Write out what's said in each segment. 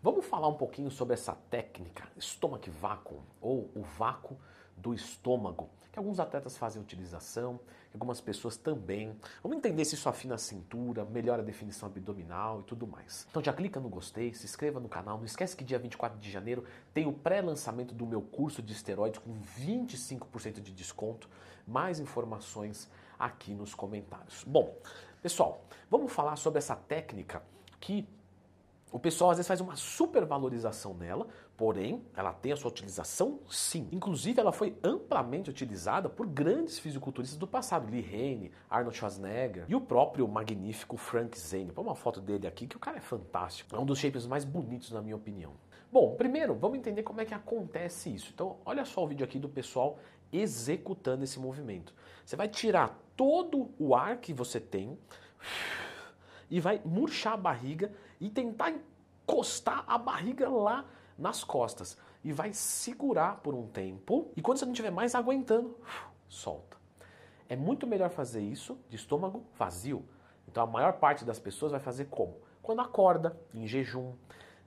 Vamos falar um pouquinho sobre essa técnica stomach vacuum ou o vácuo do estômago, que alguns atletas fazem utilização, algumas pessoas também. Vamos entender se isso afina a cintura, melhora a definição abdominal e tudo mais. Então já clica no gostei, se inscreva no canal, não esquece que dia 24 de janeiro tem o pré-lançamento do meu curso de esteroides com 25% de desconto. Mais informações aqui nos comentários. Bom, pessoal, vamos falar sobre essa técnica que o pessoal às vezes faz uma supervalorização nela, porém ela tem a sua utilização sim. Inclusive ela foi amplamente utilizada por grandes fisiculturistas do passado, Lee Haney, Arnold Schwarzenegger e o próprio magnífico Frank Zane. Põe uma foto dele aqui que o cara é fantástico. É um dos shapes mais bonitos na minha opinião. Bom, primeiro vamos entender como é que acontece isso. Então olha só o vídeo aqui do pessoal executando esse movimento. Você vai tirar todo o ar que você tem e vai murchar a barriga e tentar encostar a barriga lá nas costas. E vai segurar por um tempo. E quando você não estiver mais aguentando, solta. É muito melhor fazer isso de estômago vazio. Então a maior parte das pessoas vai fazer como? Quando acorda, em jejum,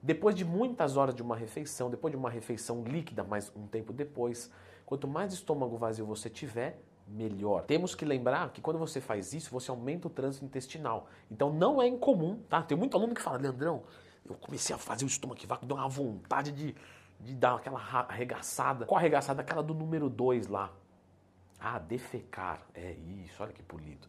depois de muitas horas de uma refeição, depois de uma refeição líquida, mas um tempo depois. Quanto mais estômago vazio você tiver, melhor. Temos que lembrar que quando você faz isso, você aumenta o trânsito intestinal. Então não é incomum, tá? Tem muito aluno que fala, Leandrão, eu comecei a fazer o estômago vácuo, deu uma vontade de, de dar aquela arregaçada. Qual arregaçada? Aquela do número 2 lá. Ah, defecar. É isso, olha que polido.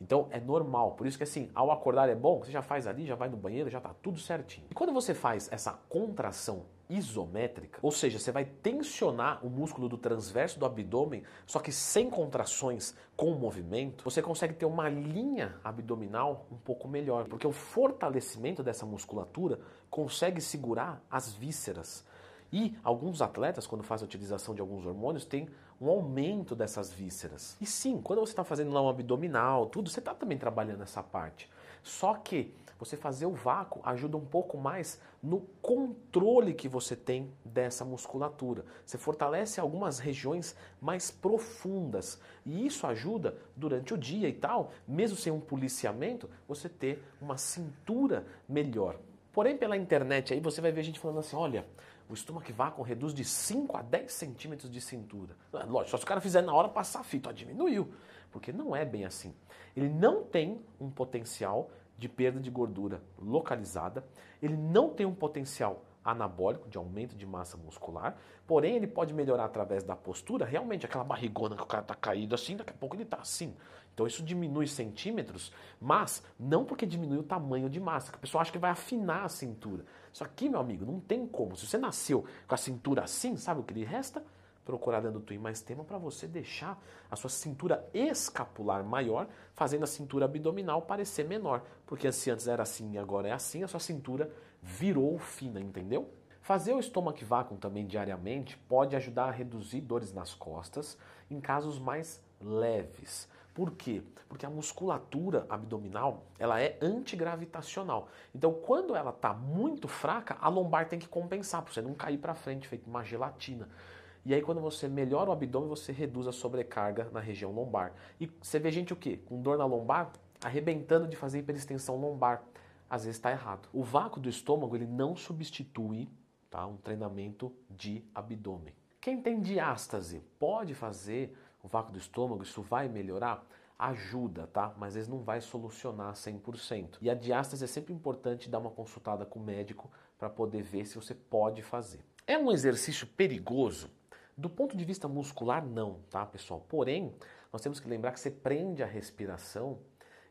Então é normal, por isso que assim, ao acordar é bom, você já faz ali, já vai no banheiro, já tá tudo certinho. E quando você faz essa contração isométrica, ou seja, você vai tensionar o músculo do transverso do abdômen, só que sem contrações com o movimento, você consegue ter uma linha abdominal um pouco melhor, porque o fortalecimento dessa musculatura consegue segurar as vísceras. E alguns atletas, quando fazem a utilização de alguns hormônios, têm um aumento dessas vísceras. E sim, quando você está fazendo lá um abdominal, tudo, você está também trabalhando essa parte. Só que você fazer o vácuo ajuda um pouco mais no controle que você tem dessa musculatura. Você fortalece algumas regiões mais profundas e isso ajuda durante o dia e tal, mesmo sem um policiamento, você ter uma cintura melhor. Porém, pela internet aí você vai ver gente falando assim: olha, o estômago vácuo reduz de 5 a 10 centímetros de cintura. É, lógico, só se o cara fizer na hora passar fita, ó, diminuiu. Porque não é bem assim. Ele não tem um potencial de perda de gordura localizada, ele não tem um potencial anabólico de aumento de massa muscular, porém ele pode melhorar através da postura, realmente aquela barrigona que o cara está caído assim, daqui a pouco ele está assim. Então isso diminui centímetros, mas não porque diminui o tamanho de massa, que a pessoa acha que vai afinar a cintura. Isso aqui, meu amigo, não tem como. Se você nasceu com a cintura assim, sabe o que lhe resta? procurar dentro do Twin mais tema para você deixar a sua cintura escapular maior, fazendo a cintura abdominal parecer menor. Porque se antes era assim e agora é assim, a sua cintura virou fina, entendeu? Fazer o estômago vácuo também diariamente pode ajudar a reduzir dores nas costas em casos mais leves. Por quê? Porque a musculatura abdominal ela é antigravitacional. Então, quando ela está muito fraca, a lombar tem que compensar para você não cair para frente, feito uma gelatina. E aí, quando você melhora o abdômen, você reduz a sobrecarga na região lombar. E você vê gente o quê? Com dor na lombar, arrebentando de fazer hiperextensão lombar. Às vezes está errado. O vácuo do estômago ele não substitui tá, um treinamento de abdômen. Quem tem diástase pode fazer o vácuo do estômago, isso vai melhorar? Ajuda, tá? Mas às vezes não vai solucionar 100%. E a diástase é sempre importante dar uma consultada com o médico para poder ver se você pode fazer. É um exercício perigoso? Do ponto de vista muscular, não, tá, pessoal? Porém, nós temos que lembrar que você prende a respiração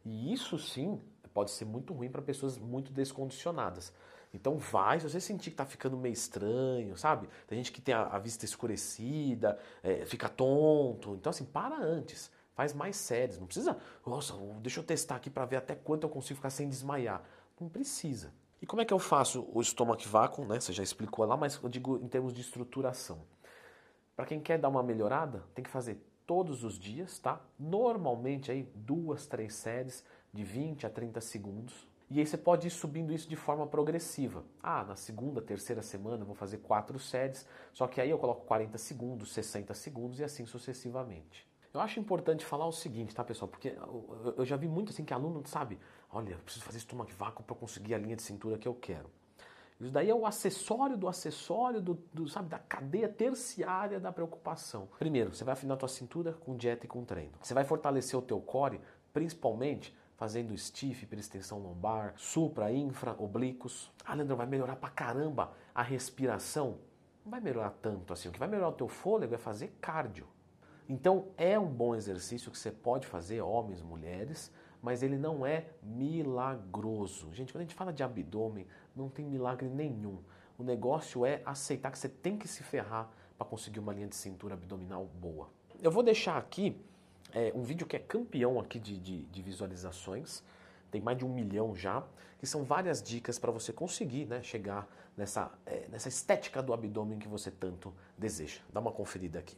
e isso sim pode ser muito ruim para pessoas muito descondicionadas. Então vai, se você sentir que está ficando meio estranho, sabe? Tem gente que tem a, a vista escurecida, é, fica tonto. Então assim, para antes. Faz mais séries. Não precisa, nossa, deixa eu testar aqui para ver até quanto eu consigo ficar sem desmaiar. Não precisa. E como é que eu faço o estômago vácuo, né? Você já explicou lá, mas eu digo em termos de estruturação. Para quem quer dar uma melhorada, tem que fazer todos os dias, tá? Normalmente aí duas, três séries de 20 a 30 segundos. E aí você pode ir subindo isso de forma progressiva. Ah, na segunda, terceira semana eu vou fazer quatro séries, só que aí eu coloco 40 segundos, 60 segundos e assim sucessivamente. Eu acho importante falar o seguinte, tá, pessoal? Porque eu já vi muito assim que aluno sabe, olha, eu preciso fazer estômago vácuo para conseguir a linha de cintura que eu quero. Isso daí é o acessório do acessório do, do, sabe, da cadeia terciária da preocupação. Primeiro, você vai afinar a tua cintura com dieta e com treino. Você vai fortalecer o teu core, principalmente fazendo stiff, hiperextensão lombar, supra, infra, oblíquos. Ah, Leandro, vai melhorar pra caramba a respiração? Não vai melhorar tanto assim. O que vai melhorar o teu fôlego é fazer cardio. Então é um bom exercício que você pode fazer, homens, mulheres, mas ele não é milagroso. Gente, quando a gente fala de abdômen, não tem milagre nenhum. O negócio é aceitar que você tem que se ferrar para conseguir uma linha de cintura abdominal boa. Eu vou deixar aqui é, um vídeo que é campeão aqui de, de, de, visualizações, tem mais de um milhão já, que são várias dicas para você conseguir né, chegar nessa, é, nessa estética do abdômen que você tanto deseja. Dá uma conferida aqui.